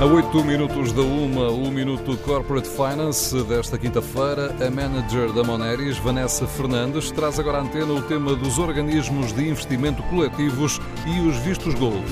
A 8 minutos da uma, o Minuto Corporate Finance desta quinta-feira, a manager da Moneris, Vanessa Fernandes, traz agora à antena o tema dos organismos de investimento coletivos e os vistos gold.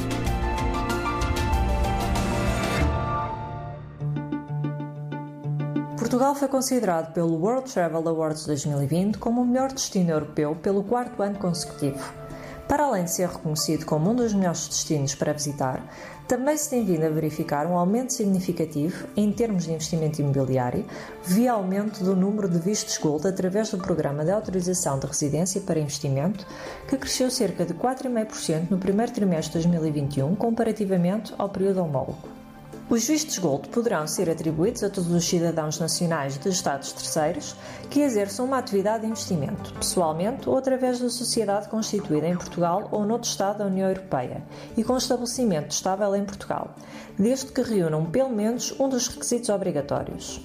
Portugal foi considerado pelo World Travel Awards 2020 como o melhor destino europeu pelo quarto ano consecutivo. Para além de ser reconhecido como um dos melhores destinos para visitar, também se tem vindo a verificar um aumento significativo em termos de investimento imobiliário, via aumento do número de vistos gold através do Programa de Autorização de Residência para Investimento, que cresceu cerca de 4,5% no primeiro trimestre de 2021, comparativamente ao período homólogo. Os vistos Gold poderão ser atribuídos a todos os cidadãos nacionais de Estados terceiros que exerçam uma atividade de investimento, pessoalmente ou através da sociedade constituída em Portugal ou noutro Estado da União Europeia e com estabelecimento estável em Portugal, desde que reúnam pelo menos um dos requisitos obrigatórios.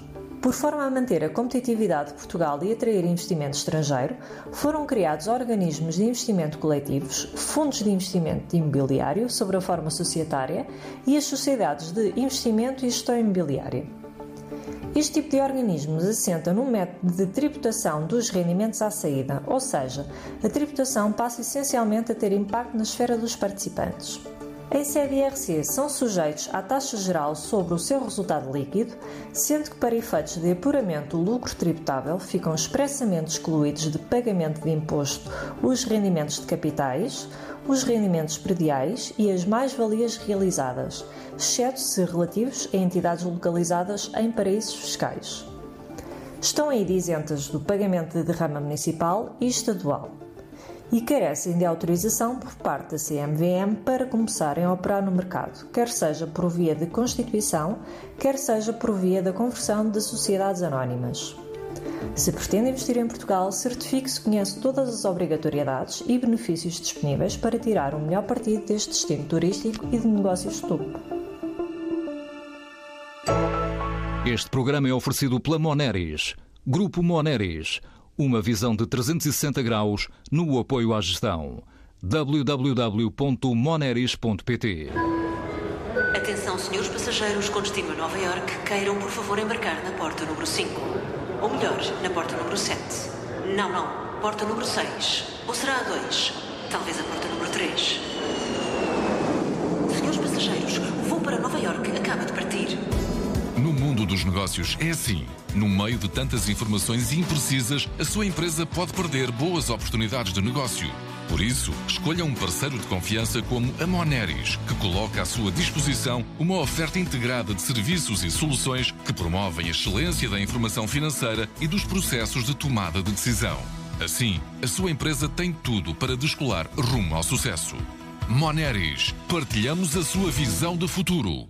Por forma a manter a competitividade de Portugal e atrair investimento estrangeiro, foram criados organismos de investimento coletivos, fundos de investimento imobiliário sobre a forma societária e as sociedades de investimento e gestão imobiliária. Este tipo de organismos assenta num método de tributação dos rendimentos à saída, ou seja, a tributação passa essencialmente a ter impacto na esfera dos participantes. Em CDRC são sujeitos à taxa geral sobre o seu resultado líquido, sendo que para efeitos de apuramento do lucro tributável ficam expressamente excluídos de pagamento de imposto os rendimentos de capitais, os rendimentos prediais e as mais-valias realizadas, exceto se relativos a entidades localizadas em paraísos fiscais. Estão ainda isentas do pagamento de derrama municipal e estadual e carecem de autorização por parte da CMVM para começarem a operar no mercado, quer seja por via de constituição, quer seja por via da conversão de sociedades anónimas. Se pretende investir em Portugal, certifique-se que conhece todas as obrigatoriedades e benefícios disponíveis para tirar o melhor partido deste destino turístico e de negócios de topo. Este programa é oferecido pela Moneris. Grupo Moneris uma visão de 360 graus no apoio à gestão. www.moneris.pt Atenção, senhores passageiros com destino a Nova York, queiram por favor embarcar na porta número 5. Ou melhor, na porta número 7. Não, não, porta número 6. Ou será a 2? Talvez a porta número 3. Senhores passageiros, negócios é assim. No meio de tantas informações imprecisas, a sua empresa pode perder boas oportunidades de negócio. Por isso, escolha um parceiro de confiança como a Moneris, que coloca à sua disposição uma oferta integrada de serviços e soluções que promovem a excelência da informação financeira e dos processos de tomada de decisão. Assim, a sua empresa tem tudo para descolar rumo ao sucesso. Moneris, partilhamos a sua visão de futuro.